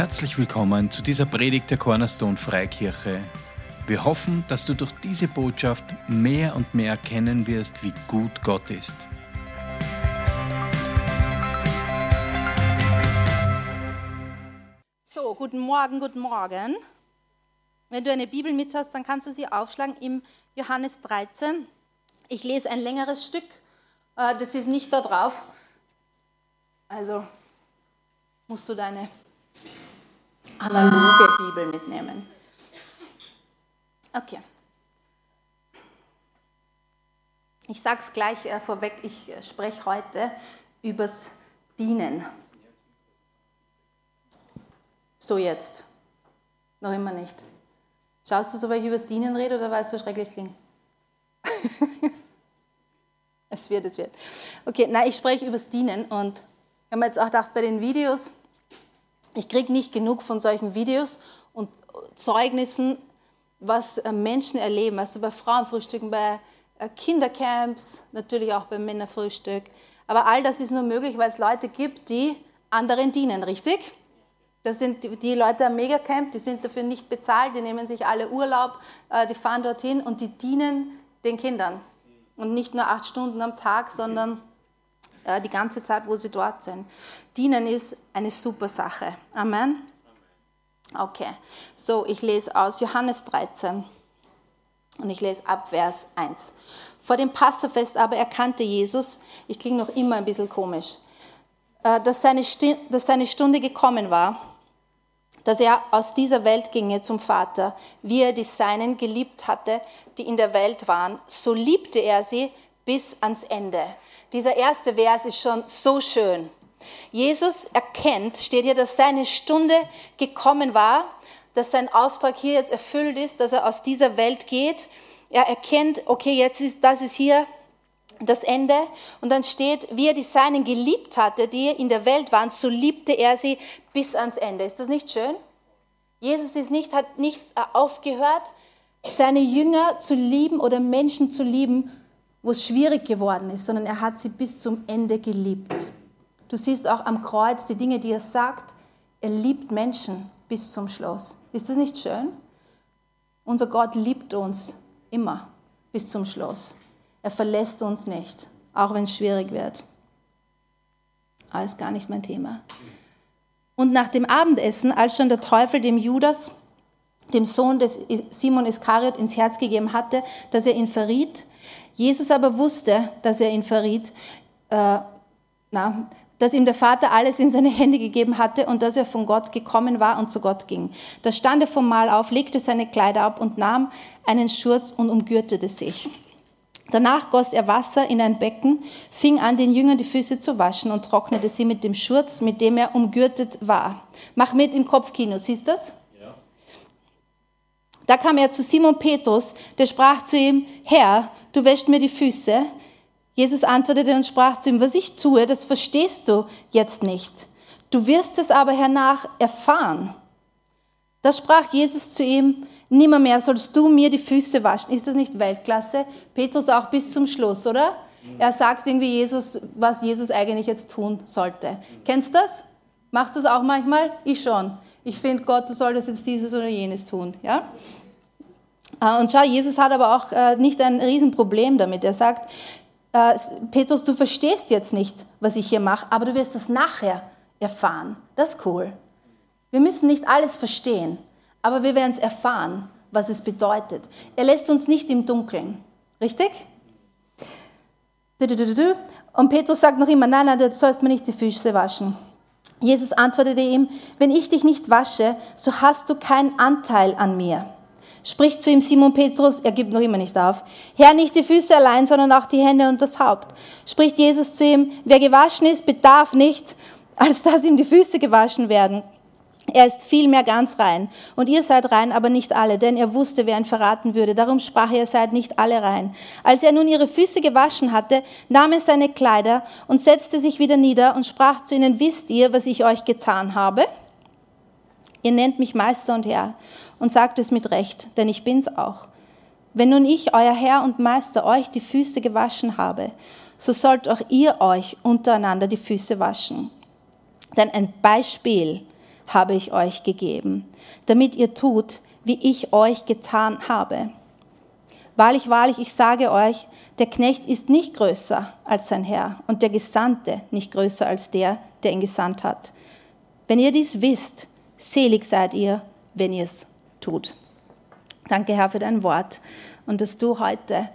Herzlich willkommen zu dieser Predigt der Cornerstone Freikirche. Wir hoffen, dass du durch diese Botschaft mehr und mehr erkennen wirst, wie gut Gott ist. So, guten Morgen, guten Morgen. Wenn du eine Bibel mit hast, dann kannst du sie aufschlagen im Johannes 13. Ich lese ein längeres Stück, äh, das ist nicht da drauf. Also musst du deine analoge Bibel mitnehmen. Okay. Ich sage es gleich äh, vorweg, ich äh, spreche heute übers Dienen. So jetzt. Noch immer nicht. Schaust du so, weil ich übers Dienen rede oder weißt du, schrecklich klingt? es wird, es wird. Okay, nein, ich spreche übers Dienen und ich habe mir jetzt auch gedacht, bei den Videos, ich kriege nicht genug von solchen Videos und Zeugnissen, was äh, Menschen erleben, also bei Frauenfrühstücken, bei äh, Kindercamps, natürlich auch beim Männerfrühstück. Aber all das ist nur möglich, weil es Leute gibt, die anderen dienen, richtig? Das sind die Leute am Megacamp, die sind dafür nicht bezahlt, die nehmen sich alle Urlaub, äh, die fahren dorthin und die dienen den Kindern. Und nicht nur acht Stunden am Tag, sondern die ganze Zeit, wo sie dort sind. Dienen ist eine super Sache. Amen. Okay, so ich lese aus Johannes 13 und ich lese ab Vers 1. Vor dem Passafest aber erkannte Jesus, ich klinge noch immer ein bisschen komisch, äh, dass seine, dass seine Stunde gekommen war, dass er aus dieser Welt ginge zum Vater, wie er die Seinen geliebt hatte, die in der Welt waren, so liebte er sie bis ans Ende. Dieser erste Vers ist schon so schön. Jesus erkennt, steht hier, dass seine Stunde gekommen war, dass sein Auftrag hier jetzt erfüllt ist, dass er aus dieser Welt geht. Er erkennt, okay, jetzt ist, das ist hier das Ende. Und dann steht, wie er die Seinen geliebt hatte, die in der Welt waren, so liebte er sie bis ans Ende. Ist das nicht schön? Jesus ist nicht, hat nicht aufgehört, seine Jünger zu lieben oder Menschen zu lieben, wo es schwierig geworden ist, sondern er hat sie bis zum Ende geliebt. Du siehst auch am Kreuz die Dinge, die er sagt. Er liebt Menschen bis zum Schluss. Ist das nicht schön? Unser Gott liebt uns immer bis zum Schluss. Er verlässt uns nicht, auch wenn es schwierig wird. Aber ist gar nicht mein Thema. Und nach dem Abendessen, als schon der Teufel dem Judas, dem Sohn des Simon Iskariot, ins Herz gegeben hatte, dass er ihn verriet, Jesus aber wusste, dass er ihn verriet, äh, na, dass ihm der Vater alles in seine Hände gegeben hatte und dass er von Gott gekommen war und zu Gott ging. Da stand er vom Mahl auf, legte seine Kleider ab und nahm einen Schurz und umgürtete sich. Danach goss er Wasser in ein Becken, fing an, den Jüngern die Füße zu waschen und trocknete sie mit dem Schurz, mit dem er umgürtet war. Mach mit im Kopfkino, siehst du das? Ja. Da kam er zu Simon Petrus, der sprach zu ihm, Herr, du wäschst mir die Füße. Jesus antwortete und sprach zu ihm, was ich tue, das verstehst du jetzt nicht. Du wirst es aber hernach erfahren. Da sprach Jesus zu ihm, nimmermehr sollst du mir die Füße waschen. Ist das nicht Weltklasse? Petrus auch bis zum Schluss, oder? Er sagt irgendwie Jesus, was Jesus eigentlich jetzt tun sollte. Kennst du das? Machst du das auch manchmal? Ich schon. Ich finde, Gott, du solltest jetzt dieses oder jenes tun. Ja? Äh, und schau, Jesus hat aber auch äh, nicht ein Riesenproblem damit. Er sagt, äh, Petrus, du verstehst jetzt nicht, was ich hier mache, aber du wirst das nachher erfahren. Das ist cool. Wir müssen nicht alles verstehen, aber wir werden es erfahren, was es bedeutet. Er lässt uns nicht im Dunkeln. Richtig? Und Petrus sagt noch immer, nein, nein, du sollst mir nicht die Füße waschen. Jesus antwortete ihm, wenn ich dich nicht wasche, so hast du keinen Anteil an mir. Spricht zu ihm Simon Petrus, er gibt noch immer nicht auf. Herr, nicht die Füße allein, sondern auch die Hände und das Haupt. Spricht Jesus zu ihm, wer gewaschen ist, bedarf nicht, als dass ihm die Füße gewaschen werden. Er ist vielmehr ganz rein. Und ihr seid rein, aber nicht alle, denn er wusste, wer ihn verraten würde. Darum sprach er, seid nicht alle rein. Als er nun ihre Füße gewaschen hatte, nahm er seine Kleider und setzte sich wieder nieder und sprach zu ihnen, wisst ihr, was ich euch getan habe? Ihr nennt mich Meister und Herr und sagt es mit Recht, denn ich bin's auch. Wenn nun ich, euer Herr und Meister, euch die Füße gewaschen habe, so sollt auch ihr euch untereinander die Füße waschen. Denn ein Beispiel habe ich euch gegeben, damit ihr tut, wie ich euch getan habe. Wahrlich, wahrlich, ich sage euch, der Knecht ist nicht größer als sein Herr und der Gesandte nicht größer als der, der ihn gesandt hat. Wenn ihr dies wisst, selig seid ihr, wenn ihr es tut. Danke, Herr, für dein Wort und dass du heute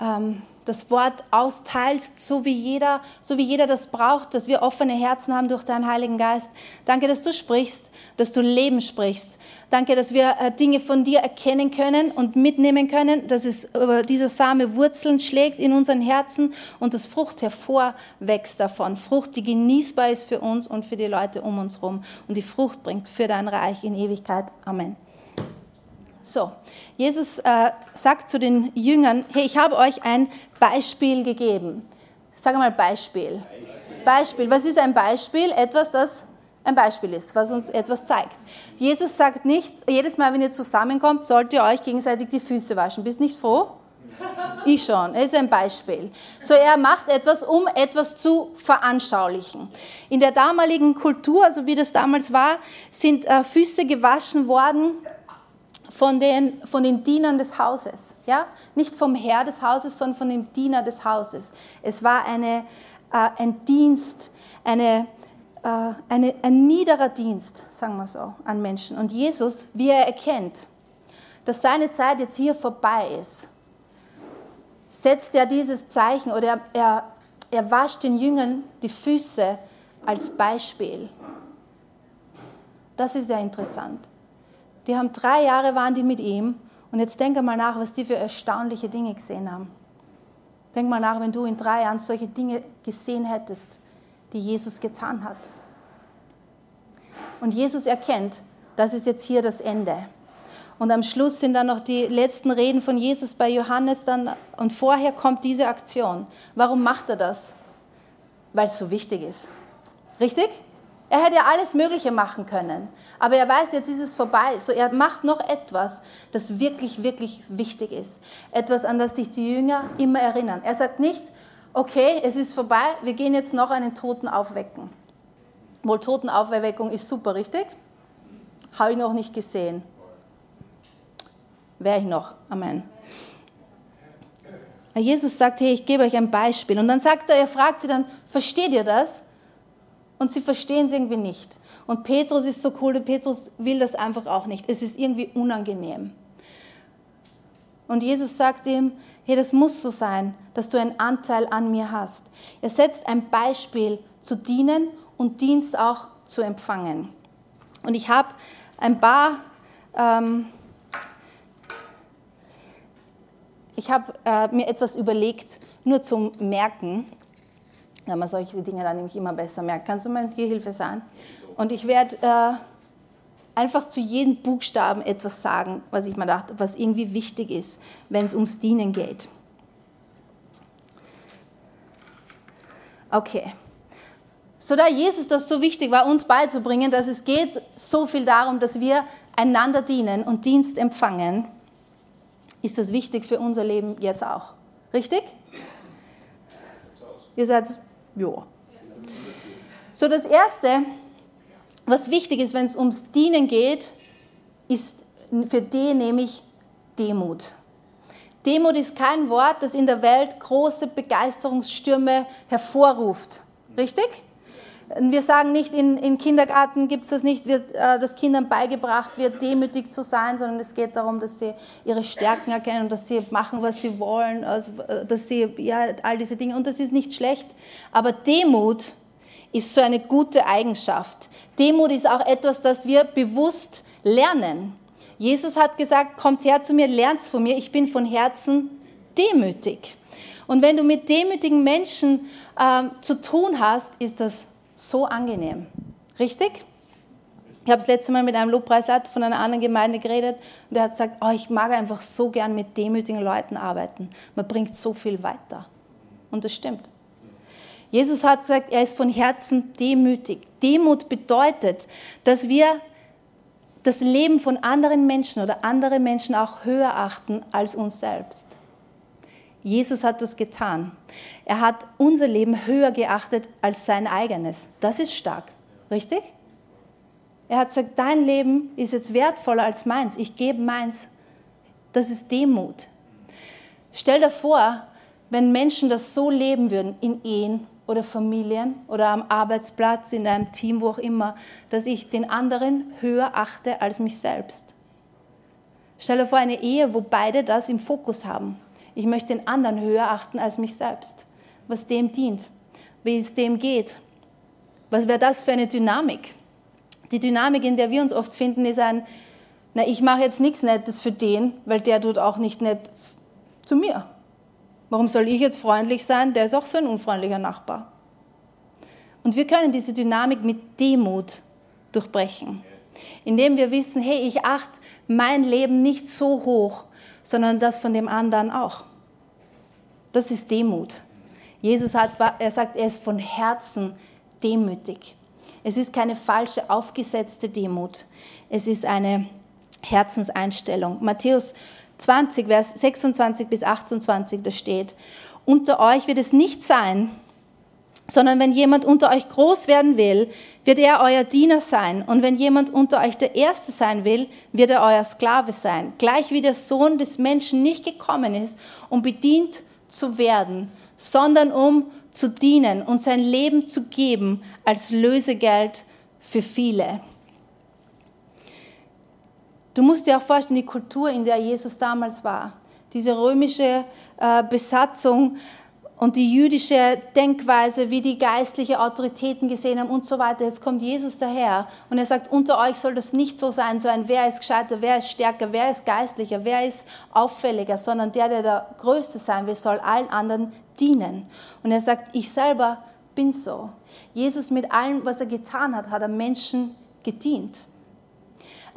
ähm, das Wort austeilst, so wie, jeder, so wie jeder das braucht, dass wir offene Herzen haben durch deinen Heiligen Geist. Danke, dass du sprichst, dass du Leben sprichst. Danke, dass wir äh, Dinge von dir erkennen können und mitnehmen können, dass es, äh, dieser Same Wurzeln schlägt in unseren Herzen und das Frucht hervorwächst davon. Frucht, die genießbar ist für uns und für die Leute um uns herum und die Frucht bringt für dein Reich in Ewigkeit. Amen. So, Jesus äh, sagt zu den Jüngern, hey, ich habe euch ein Beispiel gegeben. Sag mal Beispiel. Beispiel. Was ist ein Beispiel? Etwas, das ein Beispiel ist, was uns etwas zeigt. Jesus sagt nicht, jedes Mal, wenn ihr zusammenkommt, sollt ihr euch gegenseitig die Füße waschen. Bist nicht froh? Ich schon. Es ist ein Beispiel. So, er macht etwas, um etwas zu veranschaulichen. In der damaligen Kultur, so wie das damals war, sind äh, Füße gewaschen worden von den, von den Dienern des Hauses. Ja? Nicht vom Herr des Hauses, sondern von den Dienern des Hauses. Es war eine, äh, ein Dienst, eine, äh, eine, ein niederer Dienst, sagen wir so, an Menschen. Und Jesus, wie er erkennt, dass seine Zeit jetzt hier vorbei ist, setzt er dieses Zeichen oder er, er, er wascht den Jüngern die Füße als Beispiel. Das ist sehr interessant. Die haben drei Jahre waren die mit ihm und jetzt denk mal nach, was die für erstaunliche Dinge gesehen haben. Denk mal nach, wenn du in drei Jahren solche Dinge gesehen hättest, die Jesus getan hat. Und Jesus erkennt, das ist jetzt hier das Ende. Und am Schluss sind dann noch die letzten Reden von Jesus bei Johannes dann und vorher kommt diese Aktion. Warum macht er das? Weil es so wichtig ist. Richtig? Er hätte ja alles Mögliche machen können, aber er weiß, jetzt ist es vorbei. So, er macht noch etwas, das wirklich, wirklich wichtig ist. Etwas, an das sich die Jünger immer erinnern. Er sagt nicht, okay, es ist vorbei, wir gehen jetzt noch einen Toten aufwecken. Wohl Totenaufweckung ist super, richtig? Habe ich noch nicht gesehen. Wäre ich noch. Amen. Jesus sagt, hey, ich gebe euch ein Beispiel. Und dann sagt er, er fragt sie dann, versteht ihr das? Und sie verstehen es irgendwie nicht. Und Petrus ist so cool, der Petrus will das einfach auch nicht. Es ist irgendwie unangenehm. Und Jesus sagt ihm, hey, das muss so sein, dass du einen Anteil an mir hast. Er setzt ein Beispiel zu dienen und Dienst auch zu empfangen. Und ich habe ein paar, ähm, ich habe äh, mir etwas überlegt, nur zum Merken wenn man solche Dinge dann nämlich immer besser merkt. Kannst du mir Gehilfe sein? Und ich werde äh, einfach zu jedem Buchstaben etwas sagen, was ich mir dachte, was irgendwie wichtig ist, wenn es ums Dienen geht. Okay. So da Jesus das so wichtig war, uns beizubringen, dass es geht so viel darum, dass wir einander dienen und Dienst empfangen, ist das wichtig für unser Leben jetzt auch. Richtig? Ihr seid ja. So, das Erste, was wichtig ist, wenn es ums Dienen geht, ist für D nämlich Demut. Demut ist kein Wort, das in der Welt große Begeisterungsstürme hervorruft. Richtig? Wir sagen nicht, in, in Kindergarten gibt es das nicht, wird, äh, dass Kindern beigebracht wird, demütig zu sein, sondern es geht darum, dass sie ihre Stärken erkennen dass sie machen, was sie wollen, also, äh, dass sie, ja, all diese Dinge. Und das ist nicht schlecht. Aber Demut ist so eine gute Eigenschaft. Demut ist auch etwas, das wir bewusst lernen. Jesus hat gesagt, kommt her zu mir, lernt von mir, ich bin von Herzen demütig. Und wenn du mit demütigen Menschen äh, zu tun hast, ist das so angenehm. Richtig? Ich habe das letzte Mal mit einem Lobpreisleiter von einer anderen Gemeinde geredet und der hat gesagt, oh, ich mag einfach so gern mit demütigen Leuten arbeiten. Man bringt so viel weiter. Und das stimmt. Jesus hat gesagt, er ist von Herzen demütig. Demut bedeutet, dass wir das Leben von anderen Menschen oder andere Menschen auch höher achten als uns selbst. Jesus hat das getan. Er hat unser Leben höher geachtet als sein eigenes. Das ist stark, richtig? Er hat gesagt, dein Leben ist jetzt wertvoller als meins. Ich gebe meins. Das ist Demut. Stell dir vor, wenn Menschen das so leben würden in Ehen oder Familien oder am Arbeitsplatz, in einem Team, wo auch immer, dass ich den anderen höher achte als mich selbst. Stell dir vor eine Ehe, wo beide das im Fokus haben. Ich möchte den anderen höher achten als mich selbst. Was dem dient, wie es dem geht. Was wäre das für eine Dynamik? Die Dynamik, in der wir uns oft finden, ist ein, na, ich mache jetzt nichts Nettes für den, weil der tut auch nicht nett zu mir. Warum soll ich jetzt freundlich sein? Der ist auch so ein unfreundlicher Nachbar. Und wir können diese Dynamik mit Demut durchbrechen, indem wir wissen, hey, ich achte mein Leben nicht so hoch, sondern das von dem anderen auch. Das ist Demut. Jesus hat, er sagt, er ist von Herzen demütig. Es ist keine falsche, aufgesetzte Demut. Es ist eine Herzenseinstellung. Matthäus 20, Vers 26 bis 28, da steht, unter euch wird es nicht sein, sondern wenn jemand unter euch groß werden will, wird er euer Diener sein. Und wenn jemand unter euch der Erste sein will, wird er euer Sklave sein. Gleich wie der Sohn des Menschen nicht gekommen ist, um bedient zu werden, sondern um zu dienen und sein Leben zu geben als Lösegeld für viele. Du musst dir auch vorstellen, die Kultur, in der Jesus damals war, diese römische äh, Besatzung und die jüdische Denkweise, wie die geistliche Autoritäten gesehen haben und so weiter. Jetzt kommt Jesus daher und er sagt, unter euch soll das nicht so sein, so ein wer ist gescheiter, wer ist stärker, wer ist geistlicher, wer ist auffälliger, sondern der, der der Größte sein will, soll allen anderen dienen. Und er sagt, ich selber bin so. Jesus mit allem, was er getan hat, hat er Menschen gedient.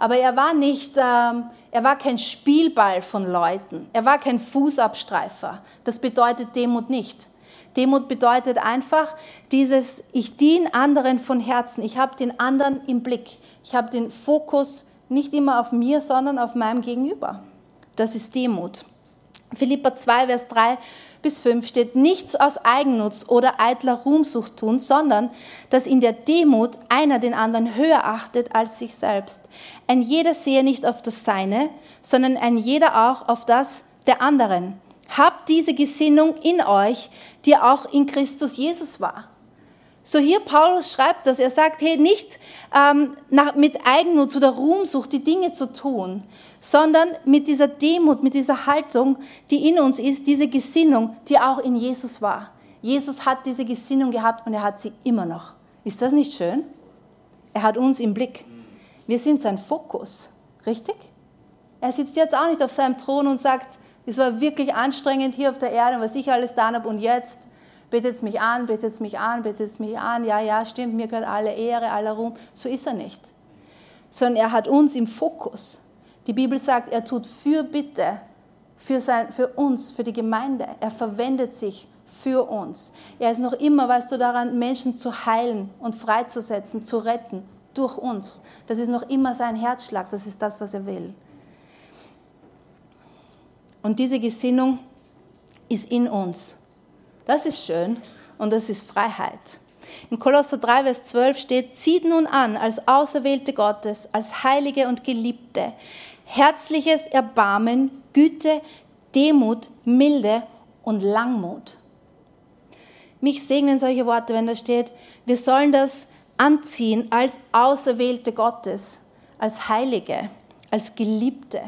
Aber er war nicht, ähm, er war kein Spielball von Leuten. Er war kein Fußabstreifer. Das bedeutet Demut nicht. Demut bedeutet einfach dieses, ich diene anderen von Herzen. Ich habe den anderen im Blick. Ich habe den Fokus nicht immer auf mir, sondern auf meinem Gegenüber. Das ist Demut. Philippa 2, Vers 3 bis 5 steht, nichts aus Eigennutz oder eitler Ruhmsucht tun, sondern dass in der Demut einer den anderen höher achtet als sich selbst. Ein jeder sehe nicht auf das Seine, sondern ein jeder auch auf das der anderen. Habt diese Gesinnung in euch, die auch in Christus Jesus war. So hier Paulus schreibt dass er sagt, hey, nicht ähm, nach, mit Eigennutz oder Ruhmsucht die Dinge zu tun, sondern mit dieser Demut, mit dieser Haltung, die in uns ist, diese Gesinnung, die auch in Jesus war. Jesus hat diese Gesinnung gehabt und er hat sie immer noch. Ist das nicht schön? Er hat uns im Blick. Wir sind sein Fokus, richtig? Er sitzt jetzt auch nicht auf seinem Thron und sagt, es war wirklich anstrengend hier auf der Erde, was ich alles getan habe und jetzt betet mich an, betet mich an, betet mich an, ja, ja, stimmt, mir gehört alle Ehre, aller Ruhm. So ist er nicht. Sondern er hat uns im Fokus. Die Bibel sagt, er tut Fürbitte für, sein, für uns, für die Gemeinde. Er verwendet sich für uns. Er ist noch immer, weißt du, daran, Menschen zu heilen und freizusetzen, zu retten durch uns. Das ist noch immer sein Herzschlag, das ist das, was er will. Und diese Gesinnung ist in uns. Das ist schön und das ist Freiheit. In Kolosser 3, Vers 12 steht, zieht nun an als Auserwählte Gottes, als Heilige und Geliebte, herzliches Erbarmen, Güte, Demut, Milde und Langmut. Mich segnen solche Worte, wenn da steht, wir sollen das anziehen als Auserwählte Gottes, als Heilige, als Geliebte.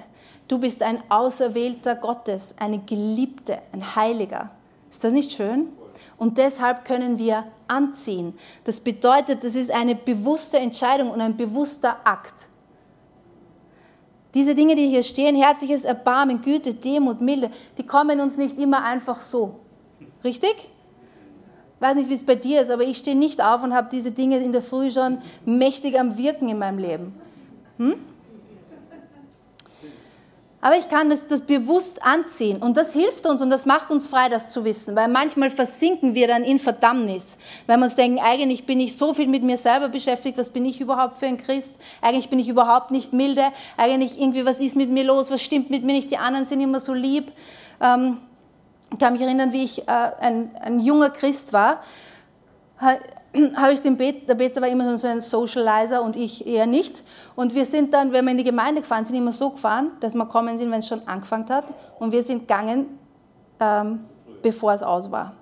Du bist ein Auserwählter Gottes, eine Geliebte, ein Heiliger. Ist das nicht schön? Und deshalb können wir anziehen. Das bedeutet, das ist eine bewusste Entscheidung und ein bewusster Akt. Diese Dinge, die hier stehen, herzliches Erbarmen, Güte, Demut, Milde, die kommen uns nicht immer einfach so. Richtig? Ich weiß nicht, wie es bei dir ist, aber ich stehe nicht auf und habe diese Dinge in der Früh schon mächtig am Wirken in meinem Leben. Hm? Aber ich kann das, das bewusst anziehen und das hilft uns und das macht uns frei, das zu wissen, weil manchmal versinken wir dann in Verdammnis, weil wir uns denken, eigentlich bin ich so viel mit mir selber beschäftigt, was bin ich überhaupt für ein Christ? Eigentlich bin ich überhaupt nicht milde, eigentlich irgendwie, was ist mit mir los, was stimmt mit mir nicht, die anderen sind immer so lieb. Ähm, ich kann mich erinnern, wie ich äh, ein, ein junger Christ war, habe ich den Peter, der Peter war immer so ein Socializer und ich eher nicht. Und wir sind dann, wenn wir in die Gemeinde gefahren sind, immer so gefahren, dass wir kommen sind, wenn es schon angefangen hat. Und wir sind gegangen, ähm, bevor es aus war.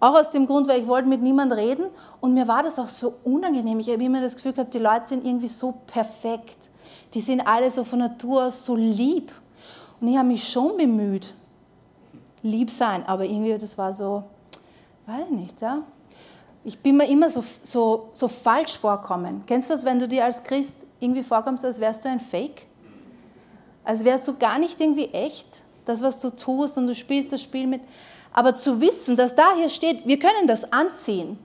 Auch aus dem Grund, weil ich wollte mit niemandem reden und mir war das auch so unangenehm. Ich habe immer das Gefühl gehabt, die Leute sind irgendwie so perfekt. Die sind alle so von Natur aus so lieb. Und ich habe mich schon bemüht, lieb sein, aber irgendwie das war so, weiß ich nicht, ja. Ich bin mir immer so, so, so falsch vorkommen. Kennst du das, wenn du dir als Christ irgendwie vorkommst, als wärst du ein Fake? Als wärst du gar nicht irgendwie echt, das, was du tust und du spielst das Spiel mit. Aber zu wissen, dass da hier steht, wir können das anziehen.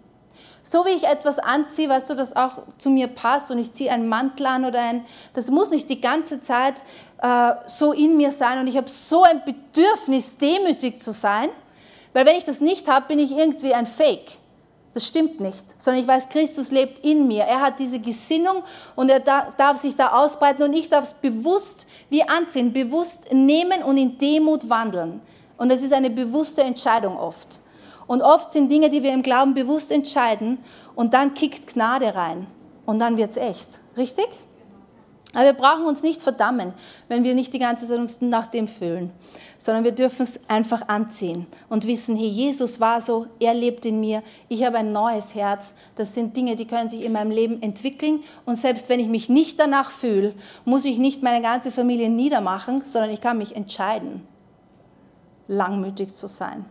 So wie ich etwas anziehe, weißt du, das auch zu mir passt und ich ziehe einen Mantel an oder ein, das muss nicht die ganze Zeit äh, so in mir sein und ich habe so ein Bedürfnis, demütig zu sein, weil wenn ich das nicht habe, bin ich irgendwie ein Fake. Das stimmt nicht, sondern ich weiß, Christus lebt in mir. Er hat diese Gesinnung und er darf sich da ausbreiten und ich darf es bewusst wie anziehen, bewusst nehmen und in Demut wandeln. Und es ist eine bewusste Entscheidung oft. Und oft sind Dinge, die wir im Glauben bewusst entscheiden und dann kickt Gnade rein und dann wird es echt. Richtig? Aber wir brauchen uns nicht verdammen, wenn wir nicht die ganze Zeit uns nach dem fühlen, sondern wir dürfen es einfach anziehen und wissen, hey, Jesus war so, er lebt in mir, ich habe ein neues Herz. Das sind Dinge, die können sich in meinem Leben entwickeln und selbst wenn ich mich nicht danach fühle, muss ich nicht meine ganze Familie niedermachen, sondern ich kann mich entscheiden, langmütig zu sein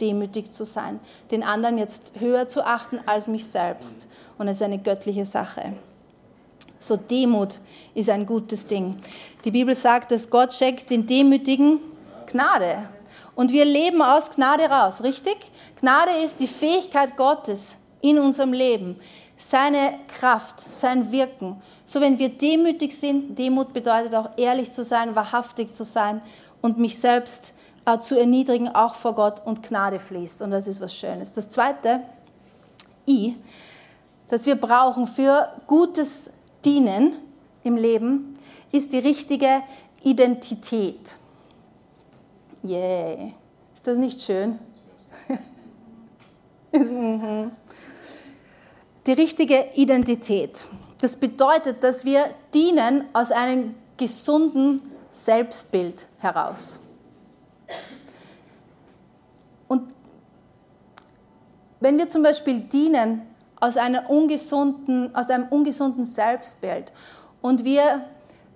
demütig zu sein, den anderen jetzt höher zu achten als mich selbst. Und es ist eine göttliche Sache. So Demut ist ein gutes Ding. Die Bibel sagt, dass Gott schenkt den Demütigen Gnade. Und wir leben aus Gnade raus, richtig? Gnade ist die Fähigkeit Gottes in unserem Leben, seine Kraft, sein Wirken. So wenn wir demütig sind, Demut bedeutet auch ehrlich zu sein, wahrhaftig zu sein und mich selbst äh, zu erniedrigen, auch vor Gott und Gnade fließt. Und das ist was Schönes. Das zweite, I, das wir brauchen für gutes Dienen im Leben, ist die richtige Identität. Yay. Ist das nicht schön? Mhm. die richtige Identität. Das bedeutet, dass wir dienen aus einem gesunden Selbstbild heraus. Und wenn wir zum Beispiel dienen aus, einer ungesunden, aus einem ungesunden Selbstbild und wir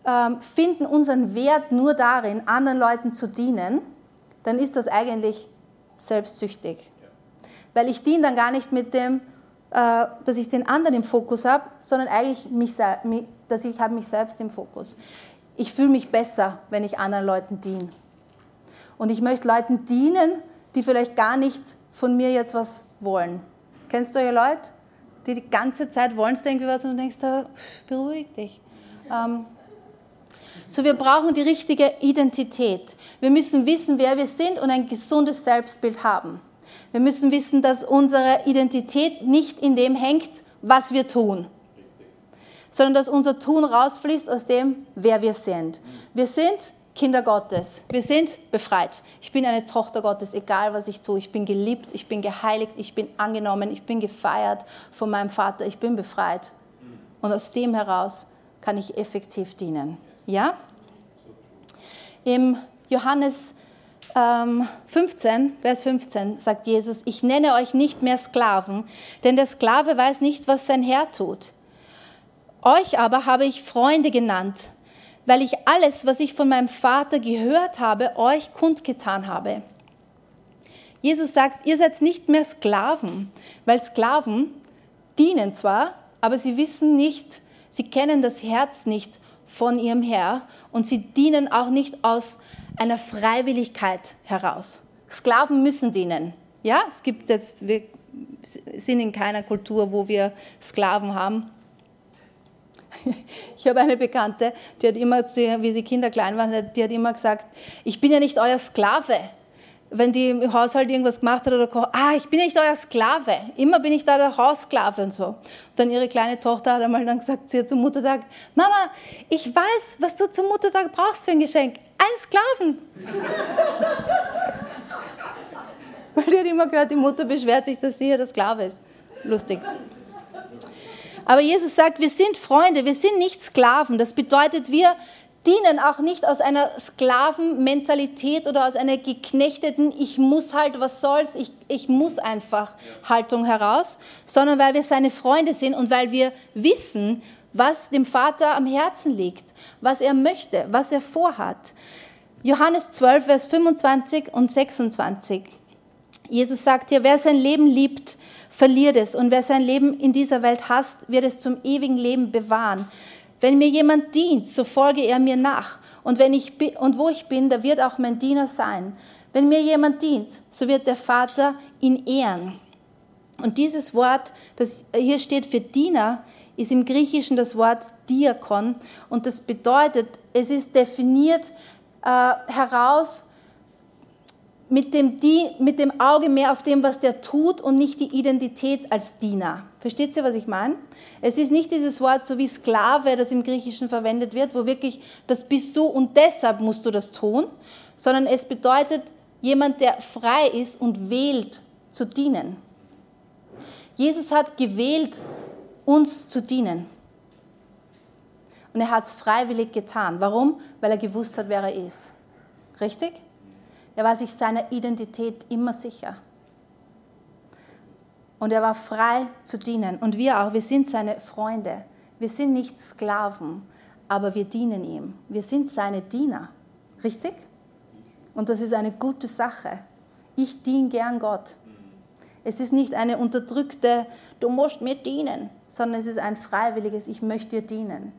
ähm, finden unseren Wert nur darin, anderen Leuten zu dienen, dann ist das eigentlich selbstsüchtig. Weil ich diene dann gar nicht mit dem, äh, dass ich den anderen im Fokus habe, sondern eigentlich, mich, dass ich habe mich selbst im Fokus. Ich fühle mich besser, wenn ich anderen Leuten diene. Und ich möchte Leuten dienen, die vielleicht gar nicht von mir jetzt was wollen. Kennst du solche Leute, die die ganze Zeit wollen es irgendwie was und du denkst, da, beruhig dich. Ähm, so, wir brauchen die richtige Identität. Wir müssen wissen, wer wir sind und ein gesundes Selbstbild haben. Wir müssen wissen, dass unsere Identität nicht in dem hängt, was wir tun, sondern dass unser Tun rausfließt aus dem, wer wir sind. Wir sind Kinder Gottes. Wir sind befreit. Ich bin eine Tochter Gottes, egal was ich tue. Ich bin geliebt, ich bin geheiligt, ich bin angenommen, ich bin gefeiert von meinem Vater. Ich bin befreit. Und aus dem heraus kann ich effektiv dienen. Ja? Im Johannes ähm, 15, Vers 15 sagt Jesus, ich nenne euch nicht mehr Sklaven, denn der Sklave weiß nicht, was sein Herr tut. Euch aber habe ich Freunde genannt, weil ich alles, was ich von meinem Vater gehört habe, euch kundgetan habe. Jesus sagt, ihr seid nicht mehr Sklaven, weil Sklaven dienen zwar, aber sie wissen nicht, sie kennen das Herz nicht von ihrem Herr und sie dienen auch nicht aus einer Freiwilligkeit heraus. Sklaven müssen dienen. Ja, es gibt jetzt, wir sind in keiner Kultur, wo wir Sklaven haben. Ich habe eine Bekannte, die hat immer, wie sie Kinder klein waren, die hat immer gesagt, ich bin ja nicht euer Sklave. Wenn die im Haushalt irgendwas gemacht hat oder ah, ich bin nicht euer Sklave. Immer bin ich da der Haussklave und so. Und dann ihre kleine Tochter hat einmal dann gesagt zu ihr zum Muttertag, Mama, ich weiß, was du zum Muttertag brauchst für ein Geschenk. Ein Sklaven. Weil die hat immer gehört, die Mutter beschwert sich, dass sie ja der Sklave ist. Lustig. Aber Jesus sagt, wir sind Freunde, wir sind nicht Sklaven. Das bedeutet, wir dienen auch nicht aus einer Sklavenmentalität oder aus einer geknechteten, ich muss halt, was soll's, ich, ich muss einfach Haltung heraus, sondern weil wir seine Freunde sind und weil wir wissen, was dem Vater am Herzen liegt, was er möchte, was er vorhat. Johannes 12, Vers 25 und 26. Jesus sagt hier, wer sein Leben liebt, verliert es. Und wer sein Leben in dieser Welt hasst, wird es zum ewigen Leben bewahren. Wenn mir jemand dient, so folge er mir nach. Und, wenn ich, und wo ich bin, da wird auch mein Diener sein. Wenn mir jemand dient, so wird der Vater ihn ehren. Und dieses Wort, das hier steht für Diener, ist im Griechischen das Wort Diakon. Und das bedeutet, es ist definiert äh, heraus mit dem, mit dem Auge mehr auf dem, was der tut und nicht die Identität als Diener. Versteht ihr, was ich meine? Es ist nicht dieses Wort so wie Sklave, das im Griechischen verwendet wird, wo wirklich, das bist du und deshalb musst du das tun, sondern es bedeutet jemand, der frei ist und wählt zu dienen. Jesus hat gewählt, uns zu dienen. Und er hat es freiwillig getan. Warum? Weil er gewusst hat, wer er ist. Richtig? Er war sich seiner Identität immer sicher. Und er war frei zu dienen. Und wir auch, wir sind seine Freunde. Wir sind nicht Sklaven, aber wir dienen ihm. Wir sind seine Diener. Richtig? Und das ist eine gute Sache. Ich diene gern Gott. Es ist nicht eine unterdrückte, du musst mir dienen, sondern es ist ein freiwilliges, ich möchte dir dienen.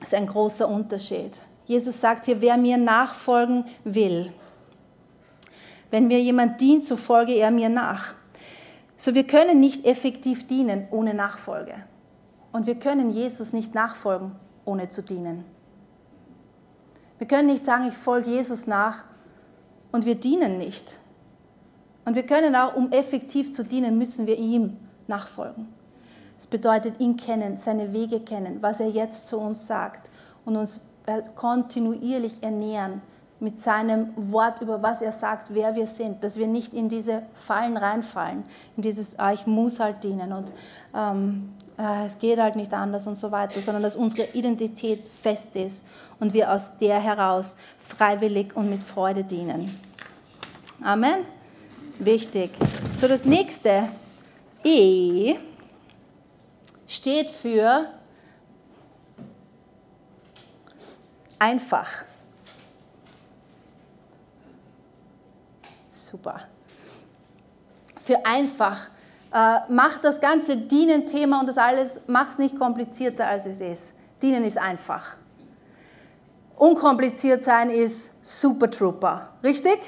Das ist ein großer Unterschied. Jesus sagt hier, wer mir nachfolgen will, wenn mir jemand dient, so folge er mir nach. So wir können nicht effektiv dienen ohne Nachfolge. Und wir können Jesus nicht nachfolgen, ohne zu dienen. Wir können nicht sagen, ich folge Jesus nach und wir dienen nicht. Und wir können auch, um effektiv zu dienen, müssen wir ihm nachfolgen. Es bedeutet ihn kennen, seine Wege kennen, was er jetzt zu uns sagt und uns kontinuierlich ernähren mit seinem Wort, über was er sagt, wer wir sind, dass wir nicht in diese Fallen reinfallen, in dieses, ah, ich muss halt dienen und ähm, äh, es geht halt nicht anders und so weiter, sondern dass unsere Identität fest ist und wir aus der heraus freiwillig und mit Freude dienen. Amen. Wichtig. So, das nächste E steht für einfach. Super. Für einfach. Äh, mach das ganze Dienen-Thema und das alles, mach es nicht komplizierter, als es ist. Dienen ist einfach. Unkompliziert sein ist Super Trooper. Richtig?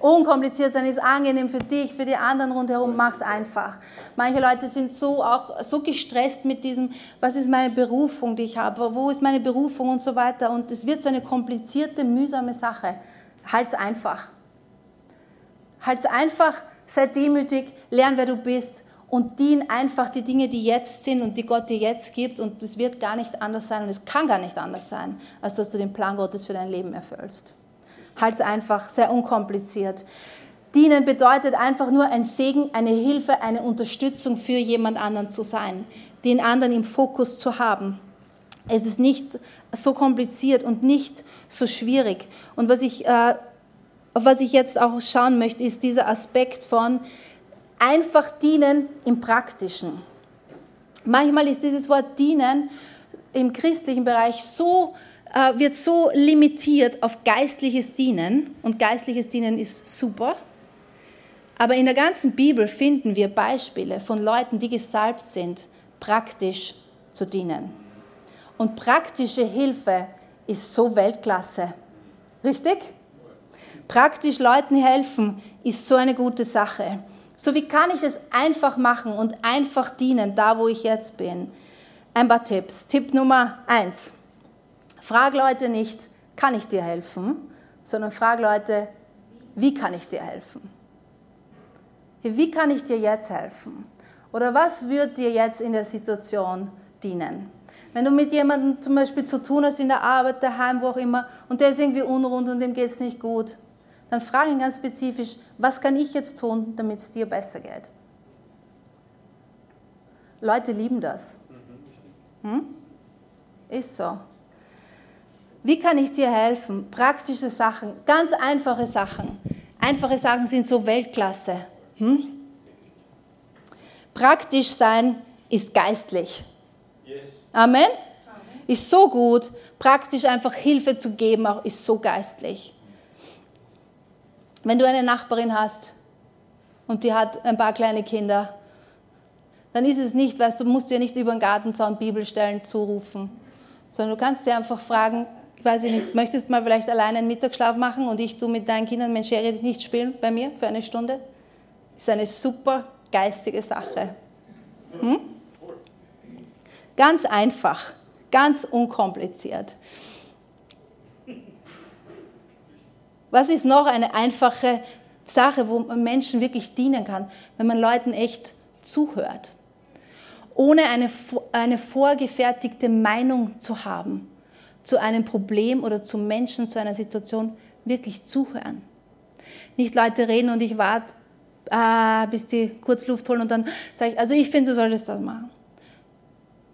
Unkompliziert sein ist angenehm für dich, für die anderen rundherum, mach's einfach. Manche Leute sind so auch so gestresst mit diesem, was ist meine Berufung, die ich habe, wo ist meine Berufung und so weiter. Und es wird so eine komplizierte, mühsame Sache. Halt's einfach. Halt's einfach, sei demütig, lern, wer du bist und dien einfach die Dinge, die jetzt sind und die Gott dir jetzt gibt. Und es wird gar nicht anders sein und es kann gar nicht anders sein, als dass du den Plan Gottes für dein Leben erfüllst halt einfach, sehr unkompliziert. Dienen bedeutet einfach nur ein Segen, eine Hilfe, eine Unterstützung für jemand anderen zu sein, den anderen im Fokus zu haben. Es ist nicht so kompliziert und nicht so schwierig. Und was ich, äh, was ich jetzt auch schauen möchte, ist dieser Aspekt von einfach dienen im Praktischen. Manchmal ist dieses Wort dienen im christlichen Bereich so äh, wird so limitiert auf geistliches Dienen und geistliches Dienen ist super. Aber in der ganzen Bibel finden wir Beispiele von Leuten, die gesalbt sind, praktisch zu dienen. Und praktische Hilfe ist so Weltklasse. Richtig? Praktisch Leuten helfen ist so eine gute Sache. So wie kann ich es einfach machen und einfach dienen, da wo ich jetzt bin? Ein paar Tipps. Tipp Nummer eins. Frag Leute nicht, kann ich dir helfen, sondern frag Leute, wie kann ich dir helfen? Wie kann ich dir jetzt helfen? Oder was wird dir jetzt in der Situation dienen? Wenn du mit jemandem zum Beispiel zu tun hast in der Arbeit, daheim, wo auch immer, und der ist irgendwie unrund und dem geht es nicht gut, dann frag ihn ganz spezifisch, was kann ich jetzt tun, damit es dir besser geht? Leute lieben das. Hm? Ist so. Wie kann ich dir helfen? Praktische Sachen, ganz einfache Sachen. Einfache Sachen sind so Weltklasse. Hm? Praktisch sein ist geistlich. Amen? Ist so gut. Praktisch einfach Hilfe zu geben, auch ist so geistlich. Wenn du eine Nachbarin hast und die hat ein paar kleine Kinder, dann ist es nicht, weißt du, musst ja nicht über den Gartenzaun Bibelstellen zurufen, sondern du kannst sie einfach fragen, ich weiß nicht, möchtest mal vielleicht alleine einen Mittagsschlaf machen und ich du mit deinen Kindern Menschere nicht spielen bei mir für eine Stunde? Ist eine super geistige Sache. Hm? Ganz einfach, ganz unkompliziert. Was ist noch eine einfache Sache, wo man Menschen wirklich dienen kann, wenn man Leuten echt zuhört? Ohne eine, eine vorgefertigte Meinung zu haben zu einem Problem oder zum Menschen, zu einer Situation, wirklich zuhören. Nicht Leute reden und ich warte, ah, bis die kurz Luft holen und dann sage ich, also ich finde, du solltest das machen.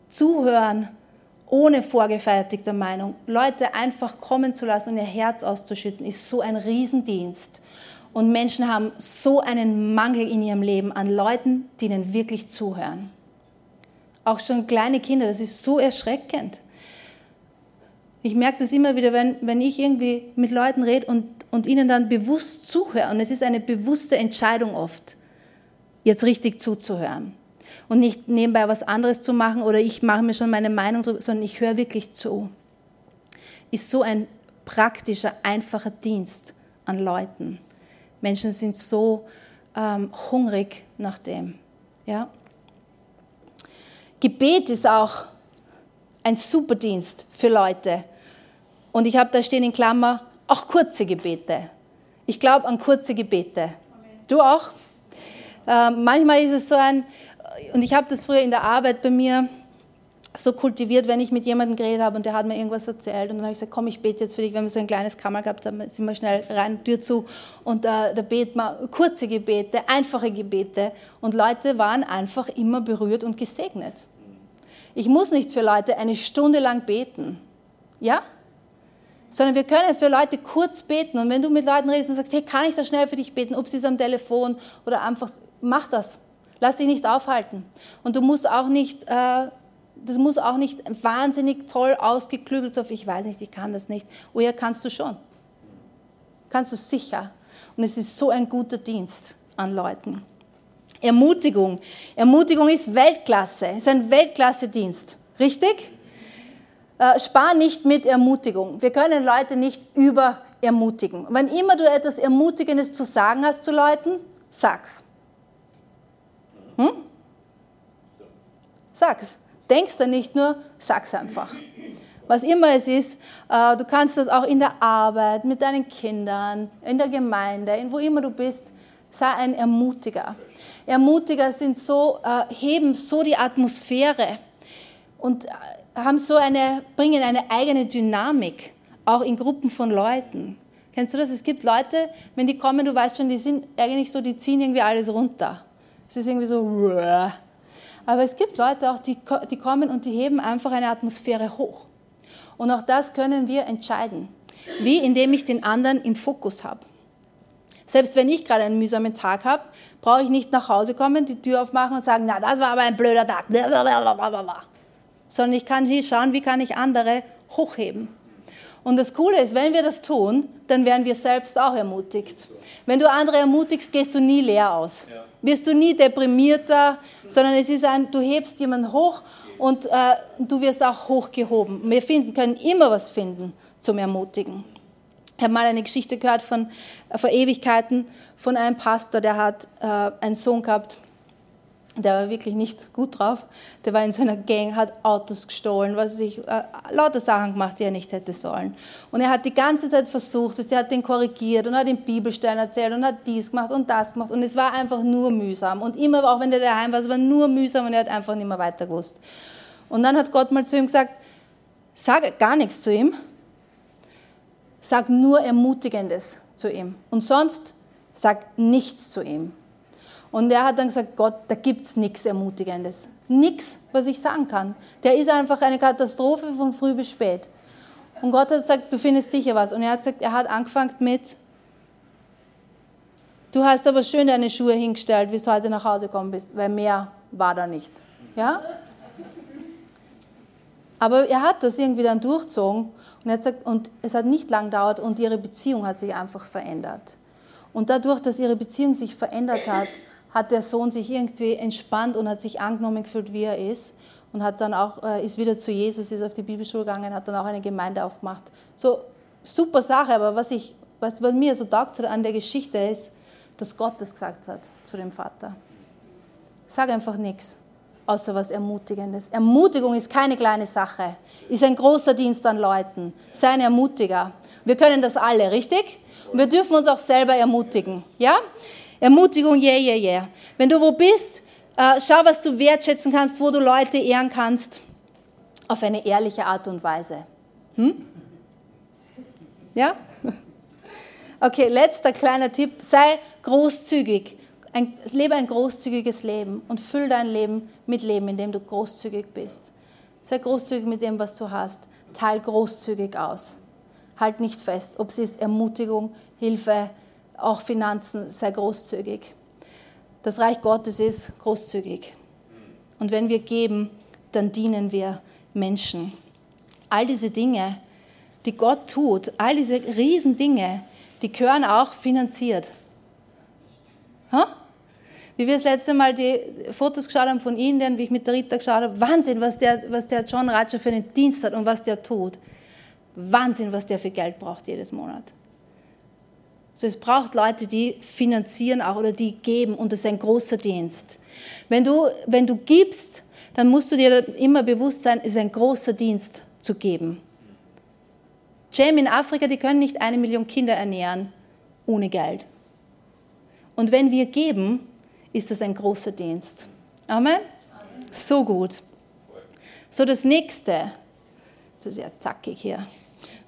Zuhören ohne vorgefertigte Meinung, Leute einfach kommen zu lassen und ihr Herz auszuschütten, ist so ein Riesendienst. Und Menschen haben so einen Mangel in ihrem Leben an Leuten, die ihnen wirklich zuhören. Auch schon kleine Kinder, das ist so erschreckend. Ich merke das immer wieder, wenn, wenn ich irgendwie mit Leuten rede und, und ihnen dann bewusst zuhöre. Und es ist eine bewusste Entscheidung oft, jetzt richtig zuzuhören. Und nicht nebenbei was anderes zu machen oder ich mache mir schon meine Meinung drüber, sondern ich höre wirklich zu. Ist so ein praktischer, einfacher Dienst an Leuten. Menschen sind so ähm, hungrig nach dem. Ja? Gebet ist auch ein super Dienst für Leute. Und ich habe da stehen in Klammer auch kurze Gebete. Ich glaube an kurze Gebete. Du auch? Äh, manchmal ist es so ein, und ich habe das früher in der Arbeit bei mir so kultiviert, wenn ich mit jemandem geredet habe und der hat mir irgendwas erzählt und dann habe ich gesagt, komm, ich bete jetzt für dich, wenn wir so ein kleines Kammer gehabt haben, sind wir schnell rein, Tür zu und da, da beten wir kurze Gebete, einfache Gebete und Leute waren einfach immer berührt und gesegnet. Ich muss nicht für Leute eine Stunde lang beten, ja? Sondern wir können für Leute kurz beten und wenn du mit Leuten redest und sagst, hey, kann ich da schnell für dich beten, ob sie es am Telefon oder einfach, mach das. Lass dich nicht aufhalten. Und du musst auch nicht, äh, das muss auch nicht wahnsinnig toll ausgeklügelt sein, ich weiß nicht, ich kann das nicht. Oh ja, kannst du schon. Kannst du sicher. Und es ist so ein guter Dienst an Leuten. Ermutigung. Ermutigung ist Weltklasse, ist ein Weltklasse-Dienst. Richtig? Äh, spar nicht mit Ermutigung. Wir können Leute nicht über ermutigen. Wenn immer du etwas Ermutigendes zu sagen hast zu Leuten, sag's. Hm? Sag's. Denkst da nicht nur, sag's einfach. Was immer es ist, äh, du kannst das auch in der Arbeit, mit deinen Kindern, in der Gemeinde, in wo immer du bist, sei ein Ermutiger. Ermutiger sind so, äh, heben so die Atmosphäre und haben so eine, bringen eine eigene Dynamik, auch in Gruppen von Leuten. Kennst du das? Es gibt Leute, wenn die kommen, du weißt schon, die sind eigentlich so, die ziehen irgendwie alles runter. Es ist irgendwie so, aber es gibt Leute auch, die, die kommen und die heben einfach eine Atmosphäre hoch. Und auch das können wir entscheiden. Wie? Indem ich den anderen im Fokus habe. Selbst wenn ich gerade einen mühsamen Tag habe, brauche ich nicht nach Hause kommen, die Tür aufmachen und sagen, na, das war aber ein blöder Tag. Sondern ich kann hier schauen, wie kann ich andere hochheben. Und das Coole ist, wenn wir das tun, dann werden wir selbst auch ermutigt. Wenn du andere ermutigst, gehst du nie leer aus. Ja. Wirst du nie deprimierter, sondern es ist ein, du hebst jemanden hoch und äh, du wirst auch hochgehoben. Wir finden, können immer was finden zum Ermutigen. Ich habe mal eine Geschichte gehört von äh, vor Ewigkeiten von einem Pastor, der hat äh, einen Sohn gehabt, der war wirklich nicht gut drauf. Der war in so einer Gang, hat Autos gestohlen, was sich äh, lauter Sachen gemacht, die er nicht hätte sollen. Und er hat die ganze Zeit versucht, er hat den korrigiert und hat den Bibelstein erzählt und hat dies gemacht und das gemacht und es war einfach nur mühsam. Und immer, auch wenn er daheim war, es war nur mühsam und er hat einfach nicht mehr weiter gewusst. Und dann hat Gott mal zu ihm gesagt, sag gar nichts zu ihm, sag nur Ermutigendes zu ihm und sonst sag nichts zu ihm. Und er hat dann gesagt, Gott, da gibt es nichts Ermutigendes. Nichts, was ich sagen kann. Der ist einfach eine Katastrophe von früh bis spät. Und Gott hat gesagt, du findest sicher was. Und er hat gesagt, er hat angefangen mit, du hast aber schön deine Schuhe hingestellt, wie du heute nach Hause gekommen bist, weil mehr war da nicht. Ja? Aber er hat das irgendwie dann durchzogen und, er hat gesagt, und es hat nicht lang gedauert und ihre Beziehung hat sich einfach verändert. Und dadurch, dass ihre Beziehung sich verändert hat, hat der Sohn sich irgendwie entspannt und hat sich angenommen gefühlt, wie er ist. Und hat dann auch, äh, ist wieder zu Jesus, ist auf die Bibelschule gegangen, hat dann auch eine Gemeinde aufgemacht. So, super Sache, aber was, ich, was, mir so taugt an der Geschichte ist, dass Gott das gesagt hat zu dem Vater. Sag einfach nichts außer was Ermutigendes. Ermutigung ist keine kleine Sache, ist ein großer Dienst an Leuten. Sei ein Ermutiger. Wir können das alle, richtig? Und wir dürfen uns auch selber ermutigen. Ja? Ermutigung, yeah, yeah, yeah. Wenn du wo bist, äh, schau, was du wertschätzen kannst, wo du Leute ehren kannst, auf eine ehrliche Art und Weise. Hm? Ja? Okay, letzter kleiner Tipp. Sei großzügig ein, lebe ein großzügiges Leben und füll dein Leben mit Leben, indem du großzügig bist. Sei großzügig mit dem, was du hast. Teil großzügig aus. Halt nicht fest, ob es ist Ermutigung, Hilfe, auch Finanzen, sei großzügig. Das Reich Gottes ist großzügig. Und wenn wir geben, dann dienen wir Menschen. All diese Dinge, die Gott tut, all diese Riesendinge, die gehören auch finanziert. Ha? Wie wir das letzte Mal die Fotos geschaut haben von Indien, wie ich mit der Rita geschaut habe, Wahnsinn, was der, was der John Raja für einen Dienst hat und was der tut. Wahnsinn, was der für Geld braucht jedes Monat. So, es braucht Leute, die finanzieren auch oder die geben und das ist ein großer Dienst. Wenn du, wenn du gibst, dann musst du dir immer bewusst sein, es ist ein großer Dienst zu geben. Jam in Afrika, die können nicht eine Million Kinder ernähren ohne Geld. Und wenn wir geben, ist das ein großer Dienst. Amen? Amen. So gut. So das nächste, das ist ja zackig hier,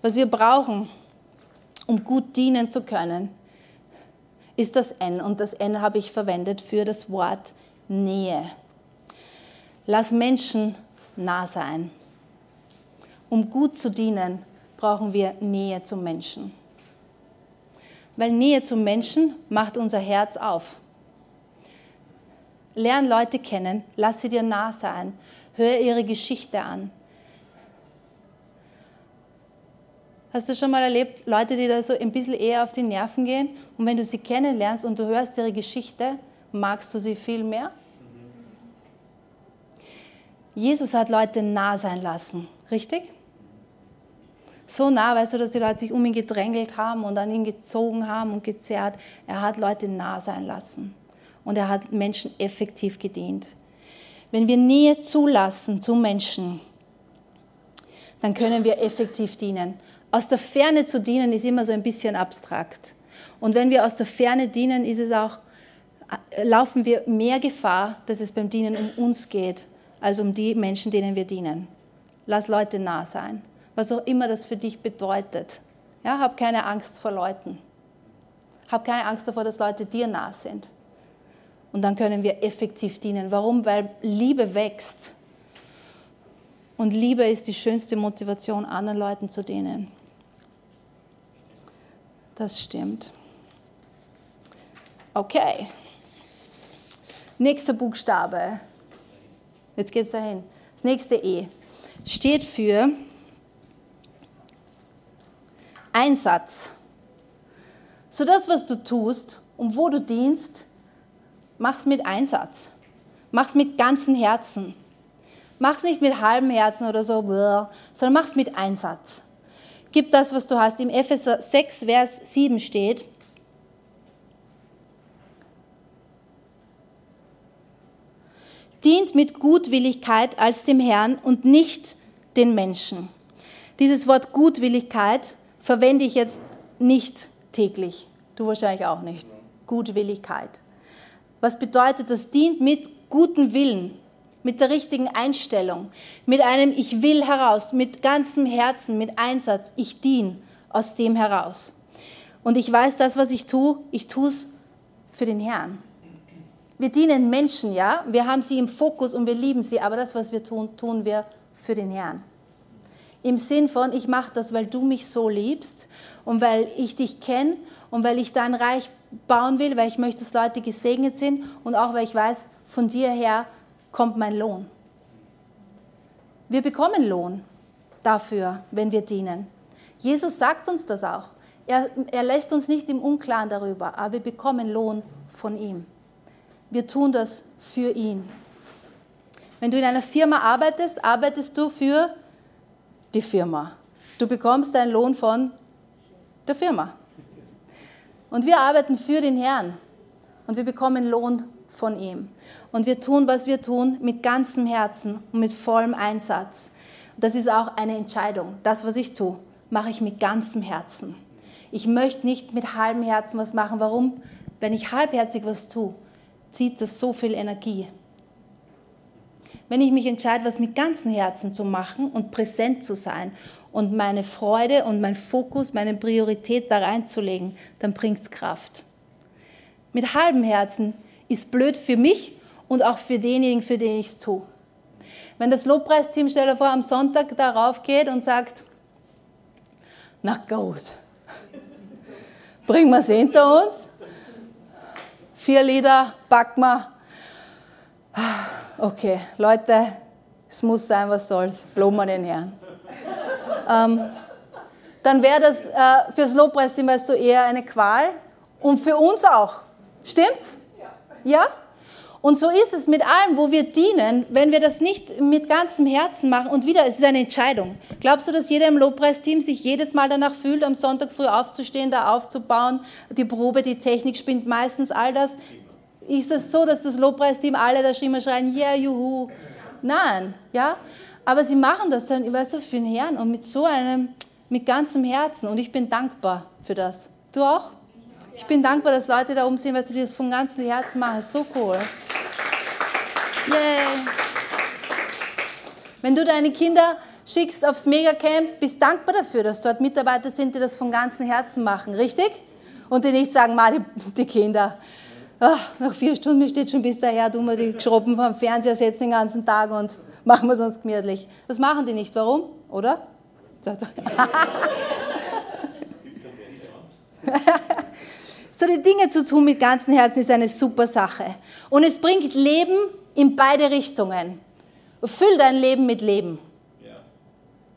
was wir brauchen, um gut dienen zu können, ist das N. Und das N habe ich verwendet für das Wort Nähe. Lass Menschen nah sein. Um gut zu dienen, brauchen wir Nähe zum Menschen. Weil Nähe zum Menschen macht unser Herz auf. Lern Leute kennen, lass sie dir nah sein, hör ihre Geschichte an. Hast du schon mal erlebt, Leute, die da so ein bisschen eher auf die Nerven gehen und wenn du sie kennenlernst und du hörst ihre Geschichte, magst du sie viel mehr? Jesus hat Leute nah sein lassen, richtig? So nah, weißt du, dass die Leute sich um ihn gedrängelt haben und an ihn gezogen haben und gezerrt. Er hat Leute nah sein lassen und er hat Menschen effektiv gedient. Wenn wir Nähe zulassen zu Menschen, dann können wir effektiv dienen. Aus der Ferne zu dienen ist immer so ein bisschen abstrakt. Und wenn wir aus der Ferne dienen, ist es auch, laufen wir mehr Gefahr, dass es beim Dienen um uns geht, als um die Menschen, denen wir dienen. Lass Leute nah sein, was auch immer das für dich bedeutet. Ja, hab keine Angst vor Leuten. Hab keine Angst davor, dass Leute dir nah sind. Und dann können wir effektiv dienen. Warum? Weil Liebe wächst. Und Liebe ist die schönste Motivation, anderen Leuten zu dienen. Das stimmt. Okay. Nächster Buchstabe. Jetzt geht es dahin. Das nächste E steht für Einsatz. So das, was du tust und wo du dienst, Mach's mit Einsatz. Mach's mit ganzem Herzen. Mach's nicht mit halbem Herzen oder so, sondern mach's mit Einsatz. Gib das, was du hast. Im Epheser 6, Vers 7 steht, dient mit Gutwilligkeit als dem Herrn und nicht den Menschen. Dieses Wort Gutwilligkeit verwende ich jetzt nicht täglich. Du wahrscheinlich auch nicht. Gutwilligkeit. Was bedeutet, das dient mit gutem Willen, mit der richtigen Einstellung, mit einem Ich will heraus, mit ganzem Herzen, mit Einsatz. Ich diene aus dem heraus. Und ich weiß, das, was ich tue, ich tue es für den Herrn. Wir dienen Menschen, ja. Wir haben sie im Fokus und wir lieben sie, aber das, was wir tun, tun wir für den Herrn. Im Sinn von, ich mache das, weil du mich so liebst und weil ich dich kenne und weil ich dein Reich bauen will, weil ich möchte, dass Leute gesegnet sind und auch weil ich weiß, von dir her kommt mein Lohn. Wir bekommen Lohn dafür, wenn wir dienen. Jesus sagt uns das auch. Er, er lässt uns nicht im Unklaren darüber, aber wir bekommen Lohn von ihm. Wir tun das für ihn. Wenn du in einer Firma arbeitest, arbeitest du für die Firma. Du bekommst deinen Lohn von der Firma. Und wir arbeiten für den Herrn und wir bekommen Lohn von ihm. Und wir tun, was wir tun, mit ganzem Herzen und mit vollem Einsatz. Das ist auch eine Entscheidung. Das, was ich tue, mache ich mit ganzem Herzen. Ich möchte nicht mit halbem Herzen was machen. Warum? Wenn ich halbherzig was tue, zieht das so viel Energie. Wenn ich mich entscheide, was mit ganzem Herzen zu machen und präsent zu sein und meine Freude und mein Fokus, meine Priorität da reinzulegen, dann bringt es Kraft. Mit halbem Herzen ist blöd für mich und auch für denjenigen, für den ich es tue. Wenn das Lobpreisteam, stell dir vor, am Sonntag darauf geht und sagt, na gut, bringen wir es hinter uns, vier Lieder, packen wir. Okay, Leute, es muss sein, was soll's, loben wir den Herrn. ähm, dann wäre das äh, fürs Lobpreisteam weißt du, eher eine Qual und für uns auch. Stimmt's? Ja? Und so ist es mit allem, wo wir dienen, wenn wir das nicht mit ganzem Herzen machen. Und wieder, es ist eine Entscheidung. Glaubst du, dass jeder im Lobpreisteam sich jedes Mal danach fühlt, am Sonntag früh aufzustehen, da aufzubauen, die Probe, die Technik spinnt meistens all das? Ist es das so, dass das Lobpreisteam alle da immer schreien, yeah, juhu? Nein, ja? Aber sie machen das dann, weißt du, für den Herrn und mit so einem, mit ganzem Herzen. Und ich bin dankbar für das. Du auch? Ich bin dankbar, dass Leute da oben sind, weil sie das von ganzem Herzen machen. So cool. Yay. Wenn du deine Kinder schickst aufs Megacamp, bist dankbar dafür, dass dort Mitarbeiter sind, die das von ganzem Herzen machen, richtig? Und die nicht sagen, mal die, die Kinder, ach, nach vier Stunden steht schon bis daher, tun wir die Schroppen vom Fernseher setzen den ganzen Tag und machen wir es uns gemütlich. Das machen die nicht. Warum? Oder? So die Dinge zu tun mit ganzem Herzen ist eine super Sache. Und es bringt Leben in beide Richtungen. Füll dein Leben mit Leben.